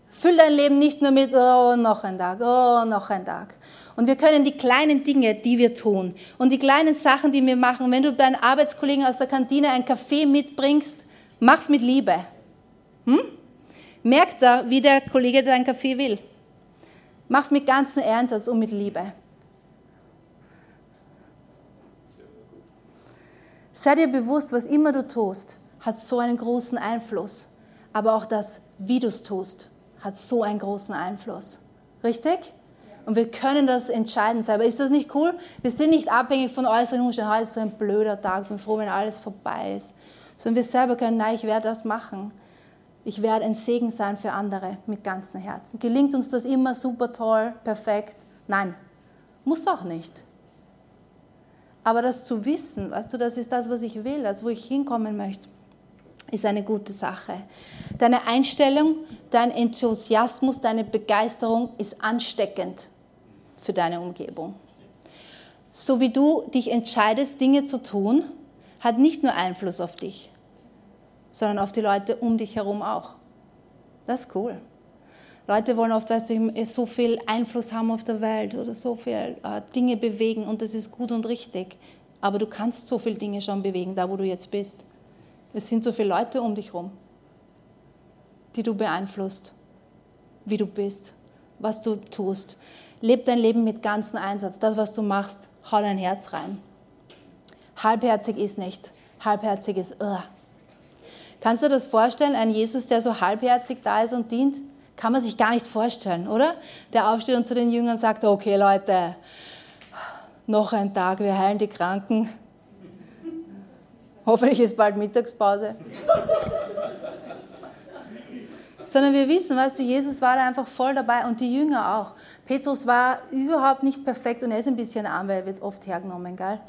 Füll dein Leben nicht nur mit, oh, noch ein Tag, oh, noch ein Tag. Und wir können die kleinen Dinge, die wir tun und die kleinen Sachen, die wir machen, wenn du deinen Arbeitskollegen aus der Kantine einen Kaffee mitbringst, mach's mit Liebe. Hm? Merkt da, wie der Kollege deinen Kaffee will. Mach's mit ganzem Ernst und mit Liebe. Sei dir bewusst, was immer du tust, hat so einen großen Einfluss. Aber auch das, wie du es tust, hat so einen großen Einfluss. Richtig? Und wir können das entscheiden sein. Aber ist das nicht cool? Wir sind nicht abhängig von äußeren Umständen. Heute ist so ein blöder Tag, ich bin froh, wenn alles vorbei ist. Sondern wir selber können, nein, ich werde das machen. Ich werde ein Segen sein für andere mit ganzem Herzen. Gelingt uns das immer super toll, perfekt? Nein, muss auch nicht. Aber das zu wissen, weißt du, das ist das, was ich will, also wo ich hinkommen möchte, ist eine gute Sache. Deine Einstellung, dein Enthusiasmus, deine Begeisterung ist ansteckend für deine Umgebung. So wie du dich entscheidest, Dinge zu tun, hat nicht nur Einfluss auf dich, sondern auf die Leute um dich herum auch. Das ist cool. Leute wollen oft, weißt du, so viel Einfluss haben auf der Welt oder so viel äh, Dinge bewegen und das ist gut und richtig. Aber du kannst so viele Dinge schon bewegen, da wo du jetzt bist. Es sind so viele Leute um dich herum, die du beeinflusst, wie du bist, was du tust. Leb dein Leben mit ganzem Einsatz. Das, was du machst, hau dein Herz rein. Halbherzig ist nicht. Halbherzig ist, uh. Kannst du dir das vorstellen, ein Jesus, der so halbherzig da ist und dient? Kann man sich gar nicht vorstellen, oder? Der aufsteht und zu den Jüngern sagt, okay Leute, noch ein Tag, wir heilen die Kranken. Hoffentlich ist bald Mittagspause. Sondern wir wissen, weißt du, Jesus war da einfach voll dabei und die Jünger auch. Petrus war überhaupt nicht perfekt und er ist ein bisschen arm, weil er wird oft hergenommen, gell?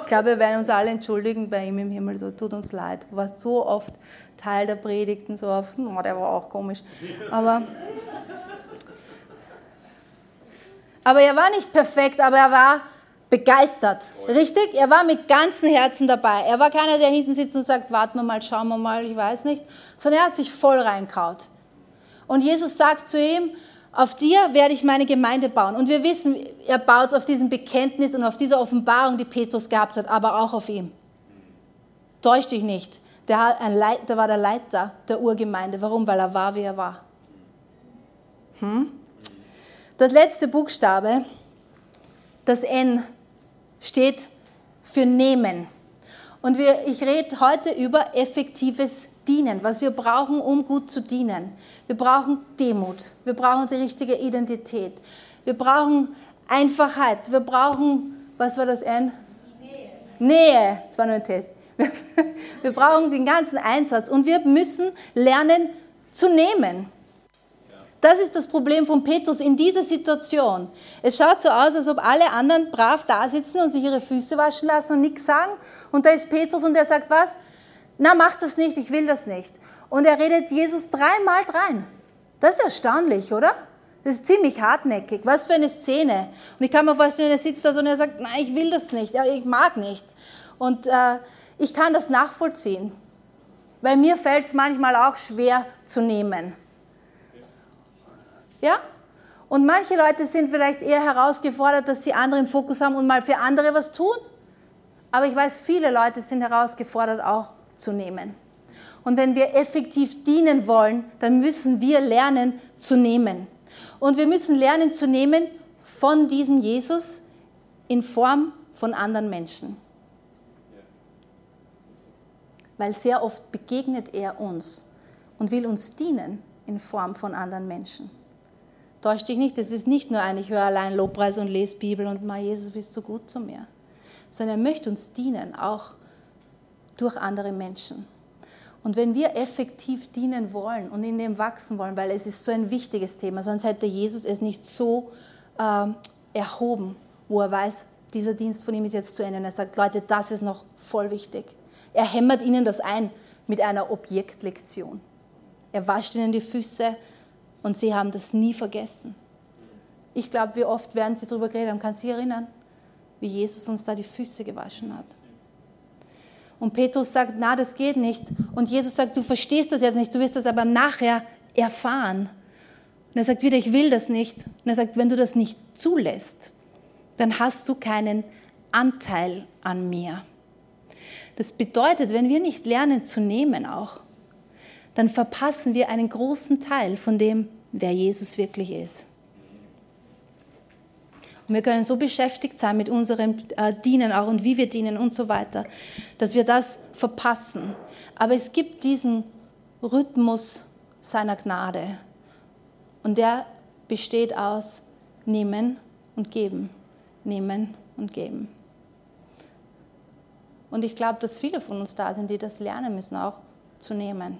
Ich glaube, wir werden uns alle entschuldigen bei ihm im Himmel, so tut uns leid. Du warst so oft Teil der Predigten, so oft, oh, der war auch komisch. Aber, aber er war nicht perfekt, aber er war begeistert. Richtig? Er war mit ganzem Herzen dabei. Er war keiner, der hinten sitzt und sagt, warten wir mal, schauen wir mal, ich weiß nicht, sondern er hat sich voll reinkaut. Und Jesus sagt zu ihm, auf dir werde ich meine Gemeinde bauen. Und wir wissen, er baut auf diesem Bekenntnis und auf dieser Offenbarung, die Petrus gehabt hat, aber auch auf ihm. Täusch dich nicht. Der, Leit, der war der Leiter der Urgemeinde. Warum? Weil er war, wie er war. Hm? Das letzte Buchstabe, das N, steht für nehmen. Und wir, ich rede heute über effektives Dienen, was wir brauchen, um gut zu dienen. Wir brauchen Demut, wir brauchen die richtige Identität, wir brauchen Einfachheit, wir brauchen, was war das N? Nähe. Nähe, das war nur ein Test. Wir brauchen den ganzen Einsatz und wir müssen lernen zu nehmen. Das ist das Problem von Petrus in dieser Situation. Es schaut so aus, als ob alle anderen brav da sitzen und sich ihre Füße waschen lassen und nichts sagen. Und da ist Petrus und der sagt, was? Na, mach das nicht, ich will das nicht. Und er redet Jesus dreimal rein. Das ist erstaunlich, oder? Das ist ziemlich hartnäckig. Was für eine Szene. Und ich kann mir vorstellen, er sitzt da so und er sagt, nein, ich will das nicht, ich mag nicht. Und äh, ich kann das nachvollziehen, weil mir fällt es manchmal auch schwer zu nehmen. Ja? Und manche Leute sind vielleicht eher herausgefordert, dass sie andere im Fokus haben und mal für andere was tun. Aber ich weiß, viele Leute sind herausgefordert, auch zu nehmen. Und wenn wir effektiv dienen wollen, dann müssen wir lernen zu nehmen. Und wir müssen lernen zu nehmen von diesem Jesus in Form von anderen Menschen. Weil sehr oft begegnet er uns und will uns dienen in Form von anderen Menschen. Täusch dich nicht, es ist nicht nur ein, ich höre allein Lobpreis und lese Bibel und mal Jesus bist so gut zu mir, sondern er möchte uns dienen, auch durch andere Menschen. Und wenn wir effektiv dienen wollen und in dem wachsen wollen, weil es ist so ein wichtiges Thema, sonst hätte Jesus es nicht so äh, erhoben, wo er weiß, dieser Dienst von ihm ist jetzt zu Ende. Und er sagt, Leute, das ist noch voll wichtig. Er hämmert ihnen das ein mit einer Objektlektion. Er wascht ihnen die Füße und sie haben das nie vergessen. Ich glaube, wie oft werden sie darüber geredet haben. Kannst du dich erinnern, wie Jesus uns da die Füße gewaschen hat? Und Petrus sagt, na, das geht nicht. Und Jesus sagt, du verstehst das jetzt nicht, du wirst das aber nachher erfahren. Und er sagt wieder, ich will das nicht. Und er sagt, wenn du das nicht zulässt, dann hast du keinen Anteil an mir. Das bedeutet, wenn wir nicht lernen zu nehmen auch, dann verpassen wir einen großen Teil von dem, wer Jesus wirklich ist. Und wir können so beschäftigt sein mit unserem äh, Dienen auch und wie wir dienen und so weiter, dass wir das verpassen. Aber es gibt diesen Rhythmus seiner Gnade. Und der besteht aus nehmen und geben, nehmen und geben. Und ich glaube, dass viele von uns da sind, die das lernen müssen, auch zu nehmen.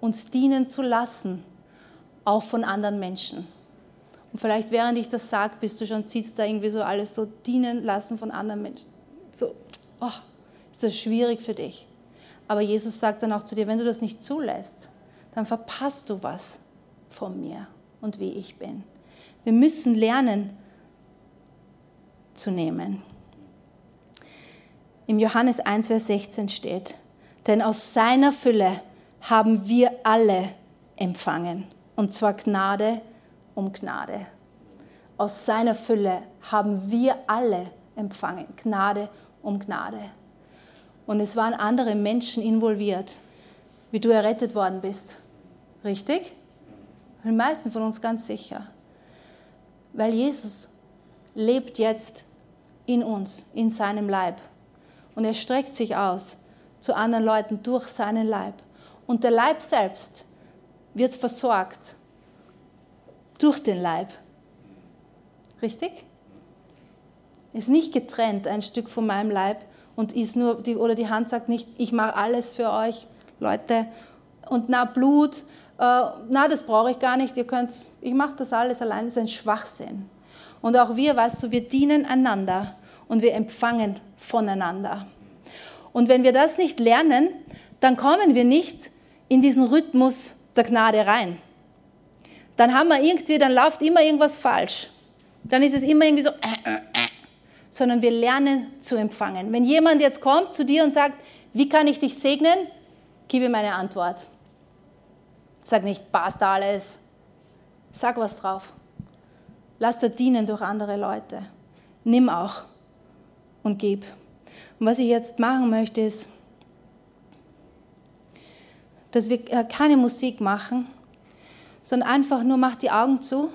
Uns dienen zu lassen, auch von anderen Menschen. Und vielleicht während ich das sage, bist du schon, ziehst da irgendwie so alles so dienen lassen von anderen Menschen. So, oh, ist das schwierig für dich. Aber Jesus sagt dann auch zu dir, wenn du das nicht zulässt, dann verpasst du was von mir und wie ich bin. Wir müssen lernen zu nehmen. Im Johannes 1, Vers 16 steht, denn aus seiner Fülle haben wir alle empfangen, und zwar Gnade um Gnade. Aus seiner Fülle haben wir alle empfangen, Gnade um Gnade. Und es waren andere Menschen involviert, wie du errettet worden bist. Richtig? Die meisten von uns ganz sicher. Weil Jesus lebt jetzt in uns, in seinem Leib. Und er streckt sich aus zu anderen Leuten durch seinen Leib. Und der Leib selbst wird versorgt durch den Leib. Richtig? Ist nicht getrennt ein Stück von meinem Leib und ist nur, die, oder die Hand sagt nicht, ich mache alles für euch, Leute. Und na, Blut, äh, na, das brauche ich gar nicht, ihr könnt, ich mache das alles allein, das ist ein Schwachsinn. Und auch wir, weißt du, wir dienen einander und wir empfangen voneinander. Und wenn wir das nicht lernen, dann kommen wir nicht in diesen Rhythmus der Gnade rein. Dann haben wir irgendwie, dann läuft immer irgendwas falsch. Dann ist es immer irgendwie so, äh, äh, äh. sondern wir lernen zu empfangen. Wenn jemand jetzt kommt zu dir und sagt, wie kann ich dich segnen? Gib ihm eine Antwort. Sag nicht, passt alles. Sag was drauf. Lass dir dienen durch andere Leute. Nimm auch und gib. Und was ich jetzt machen möchte, ist, dass wir äh, keine Musik machen, sondern einfach nur mach die Augen zu.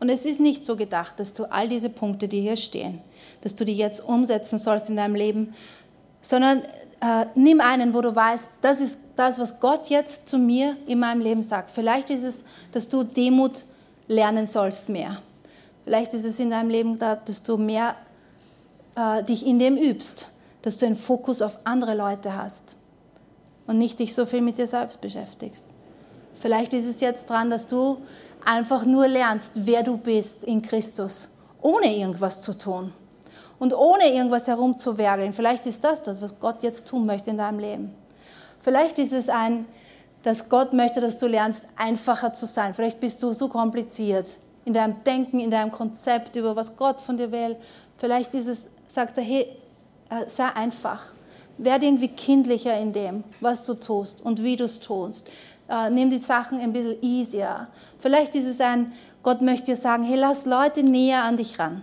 Und es ist nicht so gedacht, dass du all diese Punkte, die hier stehen, dass du die jetzt umsetzen sollst in deinem Leben, sondern äh, nimm einen, wo du weißt, das ist das, was Gott jetzt zu mir in meinem Leben sagt. Vielleicht ist es, dass du Demut lernen sollst mehr. Vielleicht ist es in deinem Leben, dass du mehr äh, dich in dem übst, dass du einen Fokus auf andere Leute hast und nicht dich so viel mit dir selbst beschäftigst. Vielleicht ist es jetzt dran, dass du einfach nur lernst, wer du bist in Christus, ohne irgendwas zu tun und ohne irgendwas herumzuwerkeln. Vielleicht ist das das, was Gott jetzt tun möchte in deinem Leben. Vielleicht ist es ein, dass Gott möchte, dass du lernst, einfacher zu sein. Vielleicht bist du so kompliziert in deinem Denken, in deinem Konzept über was Gott von dir will. Vielleicht ist es, sagt er, hey, äh, sei einfach. Werde irgendwie kindlicher in dem, was du tust und wie du es tust. Äh, nimm die Sachen ein bisschen easier. Vielleicht ist es ein, Gott möchte dir sagen, hey, lass Leute näher an dich ran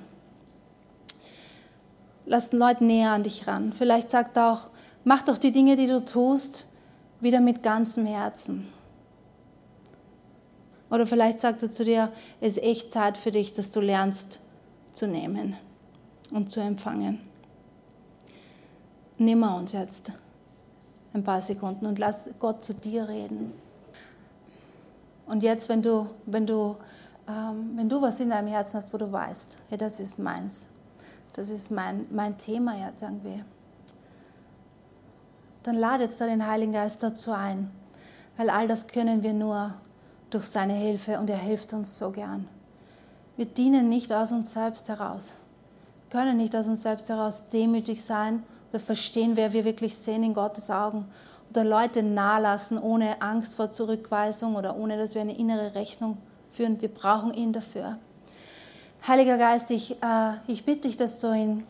lass den Leuten näher an dich ran. Vielleicht sagt er auch, mach doch die Dinge, die du tust, wieder mit ganzem Herzen. Oder vielleicht sagt er zu dir, es ist echt Zeit für dich, dass du lernst zu nehmen und zu empfangen. Nimm uns jetzt ein paar Sekunden und lass Gott zu dir reden. Und jetzt, wenn du, wenn du, ähm, wenn du was in deinem Herzen hast, wo du weißt, hey, das ist meins, das ist mein, mein Thema jetzt irgendwie. Dann ladet da den Heiligen Geist dazu ein, weil all das können wir nur durch seine Hilfe und er hilft uns so gern. Wir dienen nicht aus uns selbst heraus, wir können nicht aus uns selbst heraus demütig sein oder verstehen, wer wir wirklich sehen in Gottes Augen oder Leute nahelassen ohne Angst vor Zurückweisung oder ohne, dass wir eine innere Rechnung führen. Wir brauchen ihn dafür. Heiliger Geist, ich, äh, ich bitte dich, dass du in,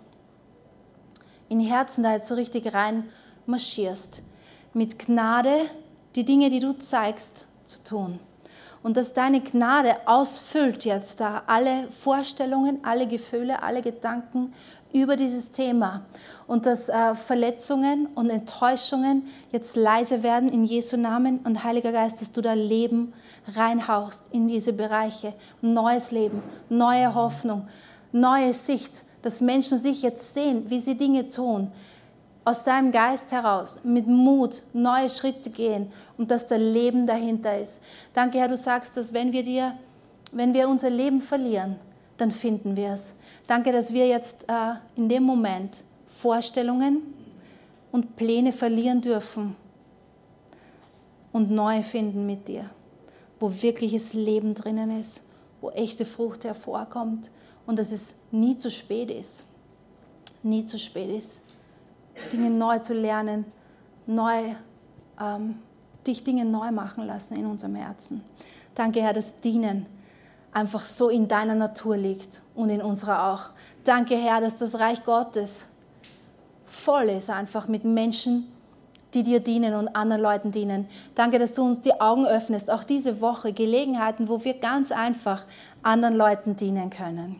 in Herzen da jetzt so richtig rein marschierst. Mit Gnade die Dinge, die du zeigst, zu tun. Und dass deine Gnade ausfüllt jetzt da alle Vorstellungen, alle Gefühle, alle Gedanken über dieses Thema. Und dass äh, Verletzungen und Enttäuschungen jetzt leise werden in Jesu Namen. Und Heiliger Geist, dass du da Leben reinhaust in diese Bereiche. Neues Leben, neue Hoffnung, neue Sicht, dass Menschen sich jetzt sehen, wie sie Dinge tun, aus deinem Geist heraus, mit Mut neue Schritte gehen und dass da Leben dahinter ist. Danke, Herr, du sagst, dass wenn wir dir, wenn wir unser Leben verlieren, dann finden wir es. Danke, dass wir jetzt äh, in dem Moment Vorstellungen und Pläne verlieren dürfen und neu finden mit dir wo wirkliches Leben drinnen ist, wo echte Frucht hervorkommt und dass es nie zu spät ist. Nie zu spät ist, Dinge neu zu lernen, neu, ähm, dich Dinge neu machen lassen in unserem Herzen. Danke, Herr, dass Dienen einfach so in deiner Natur liegt und in unserer auch. Danke, Herr, dass das Reich Gottes voll ist einfach mit Menschen, die dir dienen und anderen Leuten dienen. Danke, dass du uns die Augen öffnest, auch diese Woche, Gelegenheiten, wo wir ganz einfach anderen Leuten dienen können.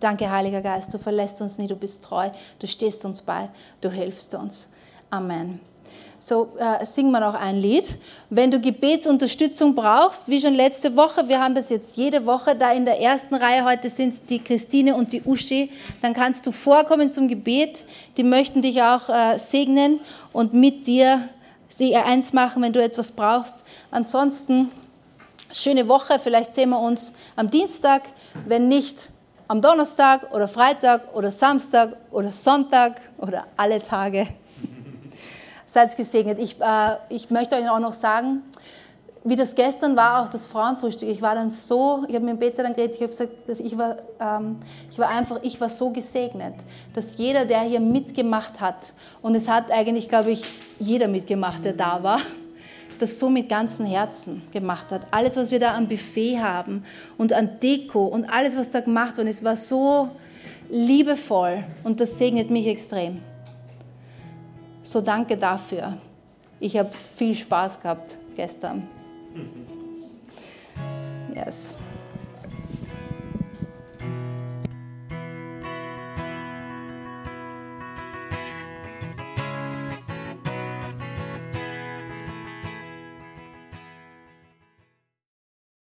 Danke, Heiliger Geist, du verlässt uns nie, du bist treu, du stehst uns bei, du hilfst uns. Amen. So äh, singen wir noch ein Lied. Wenn du Gebetsunterstützung brauchst, wie schon letzte Woche, wir haben das jetzt jede Woche da in der ersten Reihe, heute sind die Christine und die Uschi, dann kannst du vorkommen zum Gebet. Die möchten dich auch äh, segnen und mit dir sie eins machen, wenn du etwas brauchst. Ansonsten schöne Woche, vielleicht sehen wir uns am Dienstag, wenn nicht am Donnerstag oder Freitag oder Samstag oder Sonntag oder alle Tage. Seid gesegnet. Ich, äh, ich möchte euch auch noch sagen, wie das gestern war, auch das Frauenfrühstück, ich war dann so, ich habe mit Peter dann geredet, ich habe gesagt, dass ich war, ähm, ich war einfach, ich war so gesegnet, dass jeder, der hier mitgemacht hat, und es hat eigentlich, glaube ich, jeder mitgemacht, der da war, das so mit ganzem Herzen gemacht hat. Alles, was wir da am Buffet haben und an Deko und alles, was da gemacht wurde, es war so liebevoll und das segnet mich extrem. So danke dafür. Ich habe viel Spaß gehabt gestern. Yes.